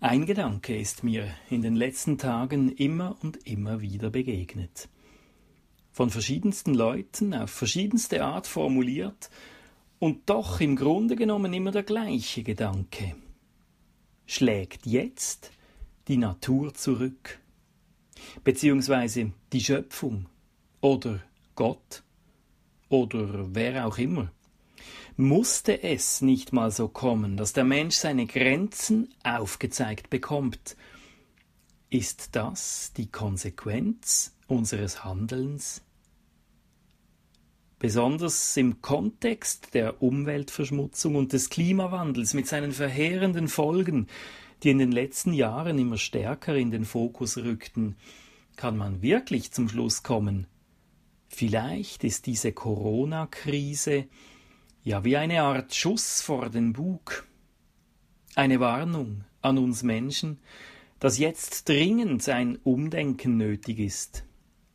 Ein Gedanke ist mir in den letzten Tagen immer und immer wieder begegnet. Von verschiedensten Leuten auf verschiedenste Art formuliert und doch im Grunde genommen immer der gleiche Gedanke. Schlägt jetzt die Natur zurück? Beziehungsweise die Schöpfung oder Gott oder wer auch immer? Musste es nicht mal so kommen, dass der Mensch seine Grenzen aufgezeigt bekommt? Ist das die Konsequenz unseres Handelns? Besonders im Kontext der Umweltverschmutzung und des Klimawandels mit seinen verheerenden Folgen, die in den letzten Jahren immer stärker in den Fokus rückten, kann man wirklich zum Schluss kommen, vielleicht ist diese Corona-Krise ja wie eine Art Schuss vor den Bug, eine Warnung an uns Menschen, dass jetzt dringend ein Umdenken nötig ist,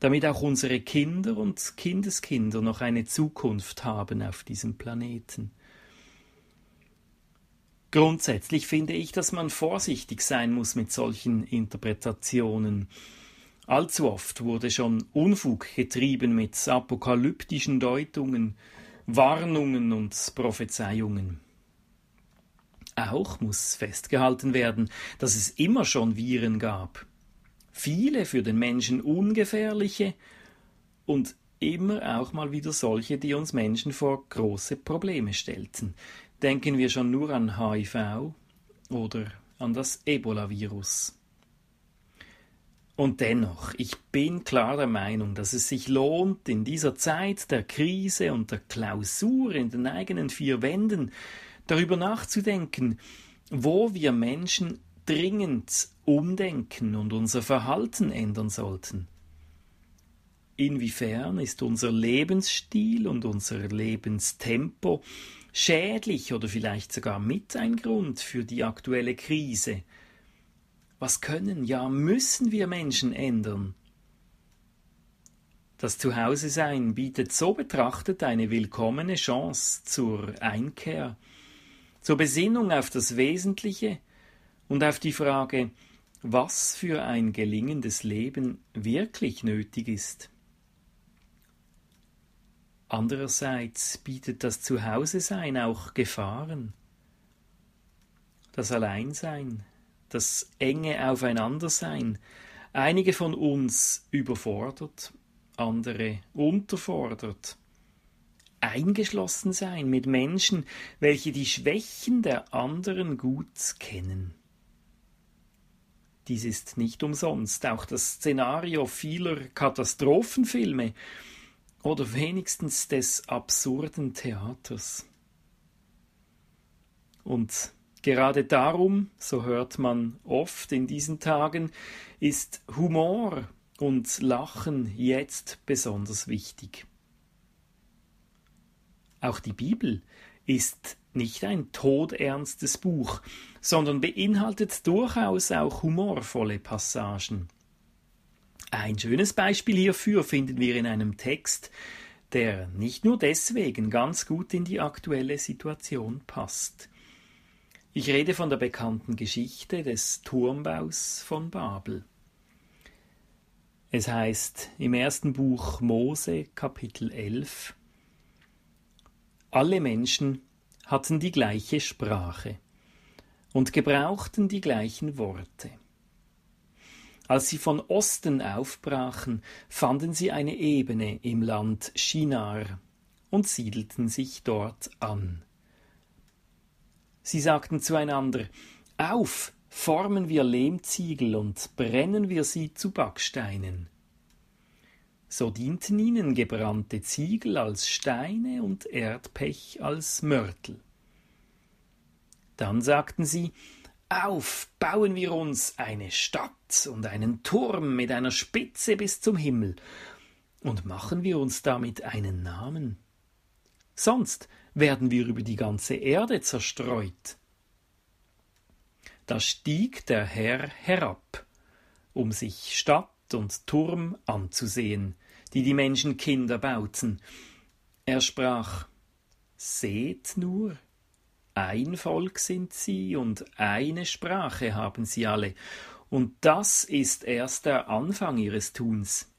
damit auch unsere Kinder und Kindeskinder noch eine Zukunft haben auf diesem Planeten. Grundsätzlich finde ich, dass man vorsichtig sein muss mit solchen Interpretationen. Allzu oft wurde schon Unfug getrieben mit apokalyptischen Deutungen, Warnungen und Prophezeiungen. Auch muss festgehalten werden, dass es immer schon Viren gab. Viele für den Menschen ungefährliche und immer auch mal wieder solche, die uns Menschen vor große Probleme stellten. Denken wir schon nur an HIV oder an das Ebola-Virus. Und dennoch, ich bin klar der Meinung, dass es sich lohnt, in dieser Zeit der Krise und der Klausur in den eigenen vier Wänden darüber nachzudenken, wo wir Menschen dringend umdenken und unser Verhalten ändern sollten. Inwiefern ist unser Lebensstil und unser Lebenstempo schädlich oder vielleicht sogar mit ein Grund für die aktuelle Krise – was können, ja müssen wir Menschen ändern? Das Zuhause-Sein bietet so betrachtet eine willkommene Chance zur Einkehr, zur Besinnung auf das Wesentliche und auf die Frage, was für ein gelingendes Leben wirklich nötig ist. Andererseits bietet das Zuhause-Sein auch Gefahren. Das Alleinsein, das enge Aufeinandersein. Einige von uns überfordert, andere unterfordert. Eingeschlossen sein mit Menschen, welche die Schwächen der anderen gut kennen. Dies ist nicht umsonst auch das Szenario vieler Katastrophenfilme oder wenigstens des absurden Theaters. Und Gerade darum, so hört man oft in diesen Tagen, ist Humor und Lachen jetzt besonders wichtig. Auch die Bibel ist nicht ein todernstes Buch, sondern beinhaltet durchaus auch humorvolle Passagen. Ein schönes Beispiel hierfür finden wir in einem Text, der nicht nur deswegen ganz gut in die aktuelle Situation passt. Ich rede von der bekannten Geschichte des Turmbaus von Babel. Es heißt im ersten Buch Mose Kapitel 11 Alle Menschen hatten die gleiche Sprache und gebrauchten die gleichen Worte. Als sie von Osten aufbrachen, fanden sie eine Ebene im Land Shinar und siedelten sich dort an. Sie sagten zueinander Auf, formen wir Lehmziegel und brennen wir sie zu Backsteinen. So dienten ihnen gebrannte Ziegel als Steine und Erdpech als Mörtel. Dann sagten sie Auf, bauen wir uns eine Stadt und einen Turm mit einer Spitze bis zum Himmel, und machen wir uns damit einen Namen. Sonst werden wir über die ganze Erde zerstreut. Da stieg der Herr herab, um sich Stadt und Turm anzusehen, die die Menschenkinder bauten. Er sprach Seht nur, ein Volk sind sie und eine Sprache haben sie alle. Und das ist erst der Anfang ihres Tuns.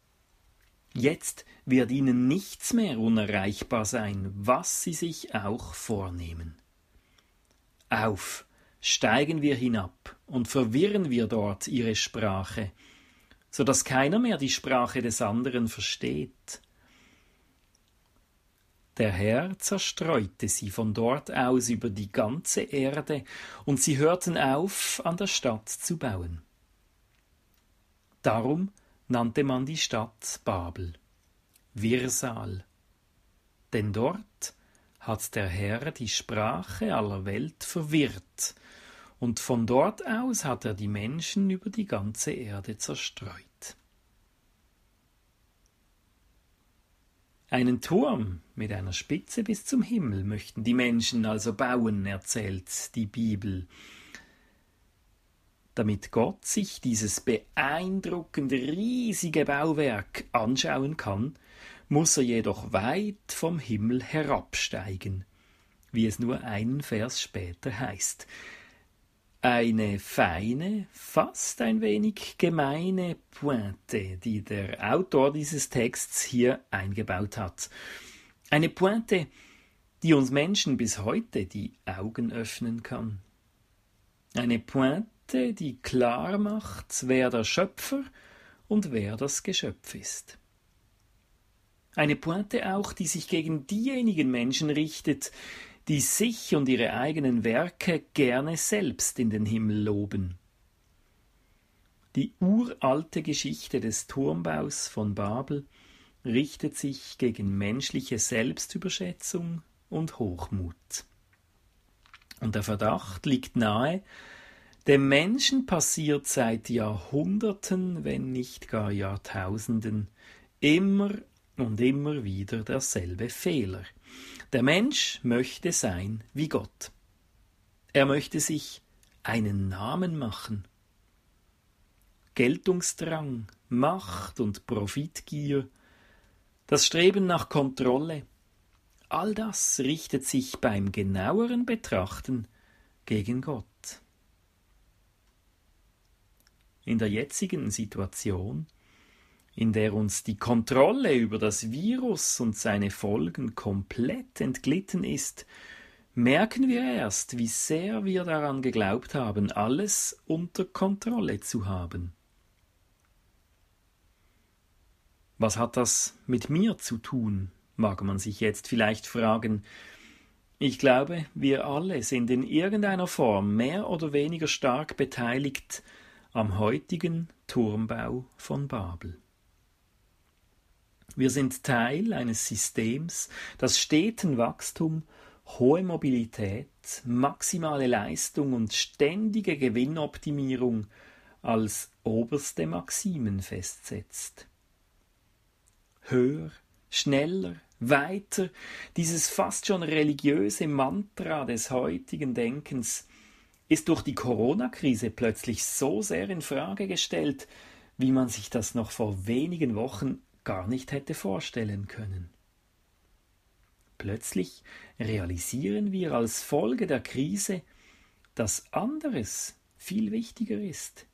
Jetzt wird ihnen nichts mehr unerreichbar sein, was sie sich auch vornehmen. Auf, steigen wir hinab und verwirren wir dort ihre Sprache, so dass keiner mehr die Sprache des anderen versteht. Der Herr zerstreute sie von dort aus über die ganze Erde, und sie hörten auf, an der Stadt zu bauen. Darum nannte man die Stadt Babel, Wirsal, denn dort hat der Herr die Sprache aller Welt verwirrt, und von dort aus hat er die Menschen über die ganze Erde zerstreut. Einen Turm mit einer Spitze bis zum Himmel möchten die Menschen also bauen, erzählt die Bibel. Damit Gott sich dieses beeindruckende riesige Bauwerk anschauen kann, muss er jedoch weit vom Himmel herabsteigen, wie es nur einen Vers später heißt. Eine feine, fast ein wenig gemeine Pointe, die der Autor dieses Texts hier eingebaut hat. Eine Pointe, die uns Menschen bis heute die Augen öffnen kann. Eine Pointe, die klar macht, wer der Schöpfer und wer das Geschöpf ist. Eine Pointe auch, die sich gegen diejenigen Menschen richtet, die sich und ihre eigenen Werke gerne selbst in den Himmel loben. Die uralte Geschichte des Turmbaus von Babel richtet sich gegen menschliche Selbstüberschätzung und Hochmut. Und der Verdacht liegt nahe, dem Menschen passiert seit Jahrhunderten, wenn nicht gar Jahrtausenden, immer und immer wieder derselbe Fehler. Der Mensch möchte sein wie Gott. Er möchte sich einen Namen machen. Geltungsdrang, Macht und Profitgier, das Streben nach Kontrolle, all das richtet sich beim genaueren Betrachten gegen Gott. In der jetzigen Situation in der uns die Kontrolle über das Virus und seine Folgen komplett entglitten ist, merken wir erst, wie sehr wir daran geglaubt haben, alles unter Kontrolle zu haben. Was hat das mit mir zu tun? mag man sich jetzt vielleicht fragen. Ich glaube, wir alle sind in irgendeiner Form mehr oder weniger stark beteiligt am heutigen Turmbau von Babel. Wir sind Teil eines Systems, das steten Wachstum, hohe Mobilität, maximale Leistung und ständige Gewinnoptimierung als oberste Maximen festsetzt. Höher, schneller, weiter, dieses fast schon religiöse Mantra des heutigen Denkens ist durch die Corona-Krise plötzlich so sehr in Frage gestellt, wie man sich das noch vor wenigen Wochen gar nicht hätte vorstellen können. Plötzlich realisieren wir als Folge der Krise, dass anderes viel wichtiger ist.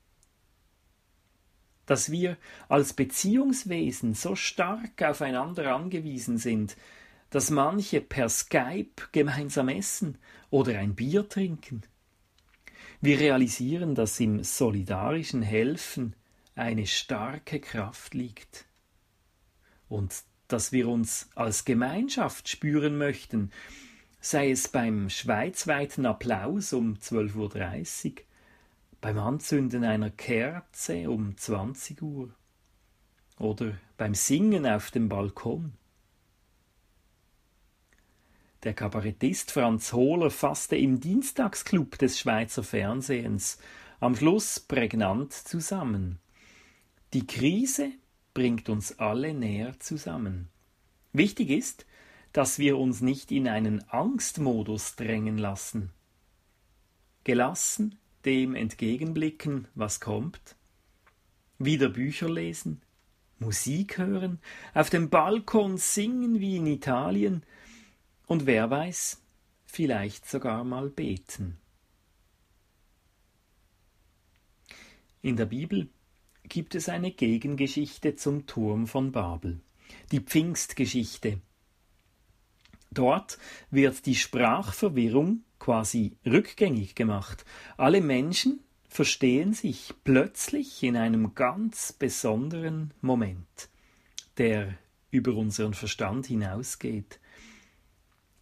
Dass wir als Beziehungswesen so stark aufeinander angewiesen sind, dass manche per Skype gemeinsam essen oder ein Bier trinken. Wir realisieren, dass im solidarischen Helfen eine starke Kraft liegt und dass wir uns als Gemeinschaft spüren möchten, sei es beim schweizweiten Applaus um 12.30 Uhr, beim Anzünden einer Kerze um 20 Uhr oder beim Singen auf dem Balkon. Der Kabarettist Franz Hohler fasste im Dienstagsclub des Schweizer Fernsehens am Schluss prägnant zusammen. Die Krise bringt uns alle näher zusammen. Wichtig ist, dass wir uns nicht in einen Angstmodus drängen lassen. Gelassen dem entgegenblicken, was kommt, wieder Bücher lesen, Musik hören, auf dem Balkon singen wie in Italien und wer weiß, vielleicht sogar mal beten. In der Bibel gibt es eine Gegengeschichte zum Turm von Babel, die Pfingstgeschichte. Dort wird die Sprachverwirrung quasi rückgängig gemacht. Alle Menschen verstehen sich plötzlich in einem ganz besonderen Moment, der über unseren Verstand hinausgeht.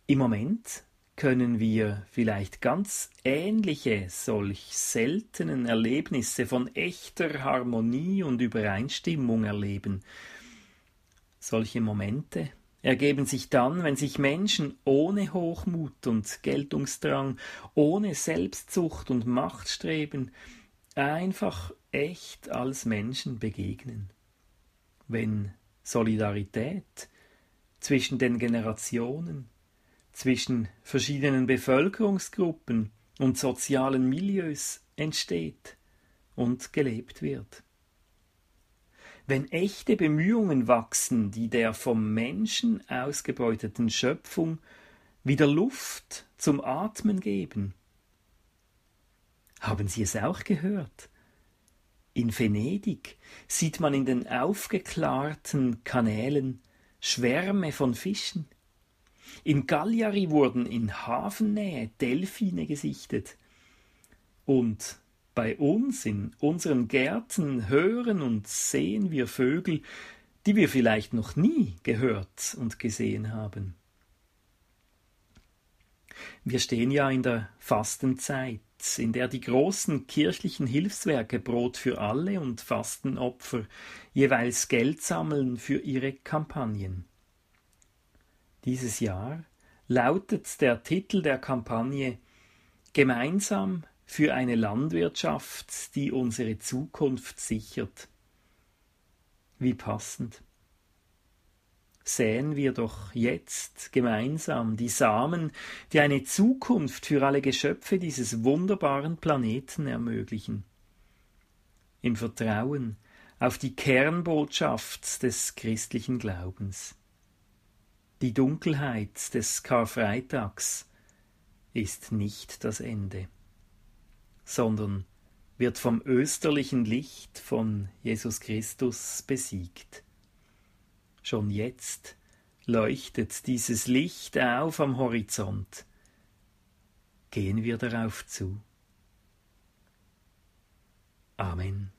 Im Moment können wir vielleicht ganz ähnliche, solch seltenen Erlebnisse von echter Harmonie und Übereinstimmung erleben. Solche Momente ergeben sich dann, wenn sich Menschen ohne Hochmut und Geltungsdrang, ohne Selbstsucht und Machtstreben einfach echt als Menschen begegnen. Wenn Solidarität zwischen den Generationen, zwischen verschiedenen Bevölkerungsgruppen und sozialen Milieus entsteht und gelebt wird. Wenn echte Bemühungen wachsen, die der vom Menschen ausgebeuteten Schöpfung wieder Luft zum Atmen geben. Haben Sie es auch gehört? In Venedig sieht man in den aufgeklarten Kanälen Schwärme von Fischen, in Cagliari wurden in Hafennähe Delfine gesichtet. Und bei uns in unseren Gärten hören und sehen wir Vögel, die wir vielleicht noch nie gehört und gesehen haben. Wir stehen ja in der Fastenzeit, in der die großen kirchlichen Hilfswerke Brot für alle und Fastenopfer jeweils Geld sammeln für ihre Kampagnen. Dieses Jahr lautet der Titel der Kampagne Gemeinsam für eine Landwirtschaft, die unsere Zukunft sichert. Wie passend. Säen wir doch jetzt gemeinsam die Samen, die eine Zukunft für alle Geschöpfe dieses wunderbaren Planeten ermöglichen. Im Vertrauen auf die Kernbotschaft des christlichen Glaubens. Die Dunkelheit des Karfreitags ist nicht das Ende, sondern wird vom österlichen Licht von Jesus Christus besiegt. Schon jetzt leuchtet dieses Licht auf am Horizont. Gehen wir darauf zu. Amen.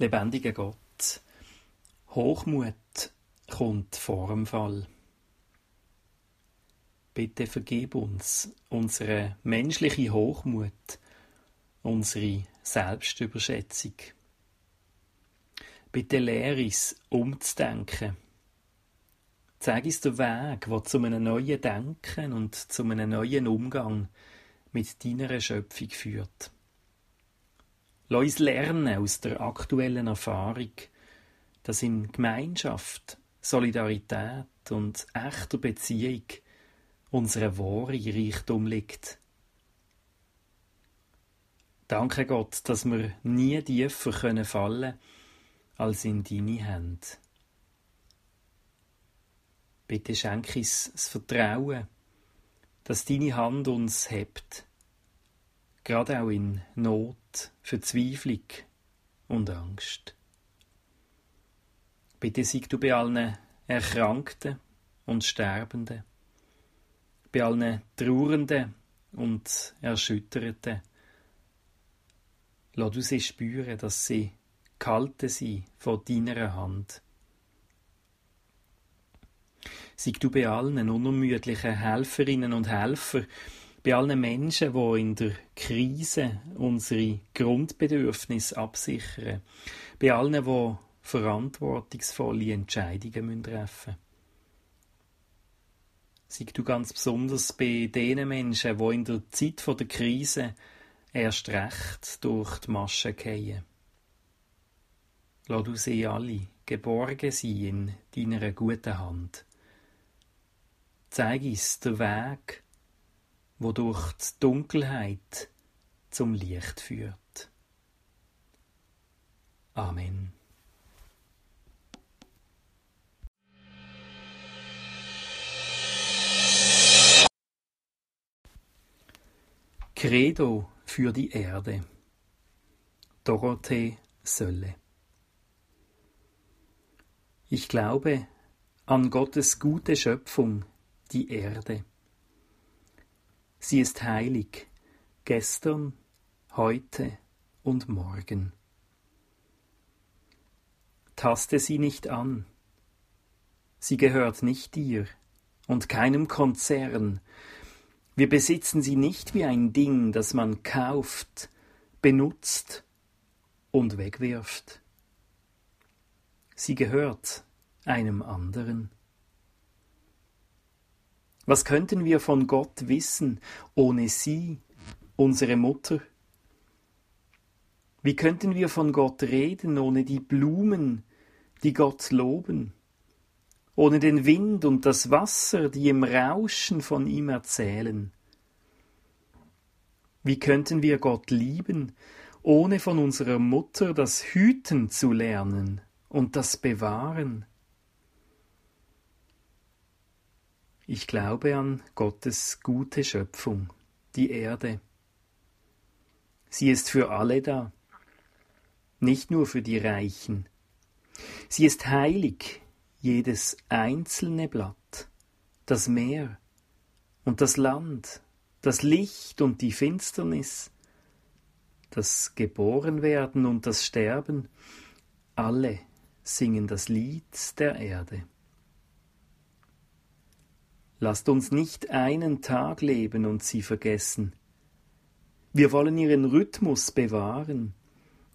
Lebendiger Gott, Hochmut kommt vor dem Fall. Bitte vergib uns unsere menschliche Hochmut, unsere Selbstüberschätzung. Bitte lehr uns, umzudenken. Zeig uns den Weg, der zu einem neuen Denken und zu einem neuen Umgang mit deiner Schöpfung führt. Lass uns lernen aus der aktuellen Erfahrung, dass in Gemeinschaft, Solidarität und echter Beziehung unsere wahre Reichtum liegt. Danke Gott, dass wir nie tiefer können fallen als in deine Hände. Bitte schenk uns das Vertrauen, dass deine Hand uns hebt, gerade auch in Not, Verzweiflung und Angst. Bitte sieg du bei allen Erkrankten und Sterbenden, bei allen Trauernden und Erschütterten. Lass du sie spüren, dass sie gehalten sind von deiner Hand. Sieg du bei allen unermüdlichen Helferinnen und Helfer, bei allen Menschen, die in der Krise unsere Grundbedürfnisse absichern, bei allen, die verantwortungsvolle Entscheidungen treffen müssen. Sieg du ganz besonders bei den Menschen, die in der Zeit der Krise erst recht durch die Maschen gehen. Lass du sie alle geborgen sein in deiner guten Hand. Zeig uns den Weg, wo durch die Dunkelheit zum Licht führt. Amen. Credo für die Erde. Dorothee Sölle. Ich glaube an Gottes gute Schöpfung, die Erde. Sie ist heilig, gestern, heute und morgen. Taste sie nicht an. Sie gehört nicht dir und keinem Konzern. Wir besitzen sie nicht wie ein Ding, das man kauft, benutzt und wegwirft. Sie gehört einem anderen. Was könnten wir von Gott wissen ohne sie, unsere Mutter? Wie könnten wir von Gott reden ohne die Blumen, die Gott loben, ohne den Wind und das Wasser, die im Rauschen von ihm erzählen? Wie könnten wir Gott lieben, ohne von unserer Mutter das Hüten zu lernen und das Bewahren? Ich glaube an Gottes gute Schöpfung, die Erde. Sie ist für alle da, nicht nur für die Reichen. Sie ist heilig, jedes einzelne Blatt, das Meer und das Land, das Licht und die Finsternis, das Geborenwerden und das Sterben, alle singen das Lied der Erde. Lasst uns nicht einen Tag leben und sie vergessen. Wir wollen ihren Rhythmus bewahren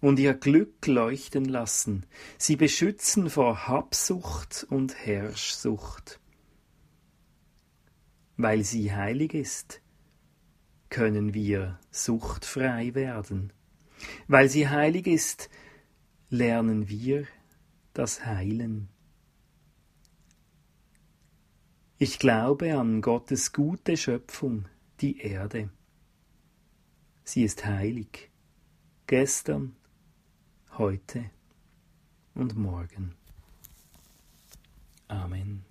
und ihr Glück leuchten lassen, sie beschützen vor Habsucht und Herrschsucht. Weil sie heilig ist, können wir suchtfrei werden. Weil sie heilig ist, lernen wir das Heilen. Ich glaube an Gottes gute Schöpfung, die Erde. Sie ist heilig, gestern, heute und morgen. Amen.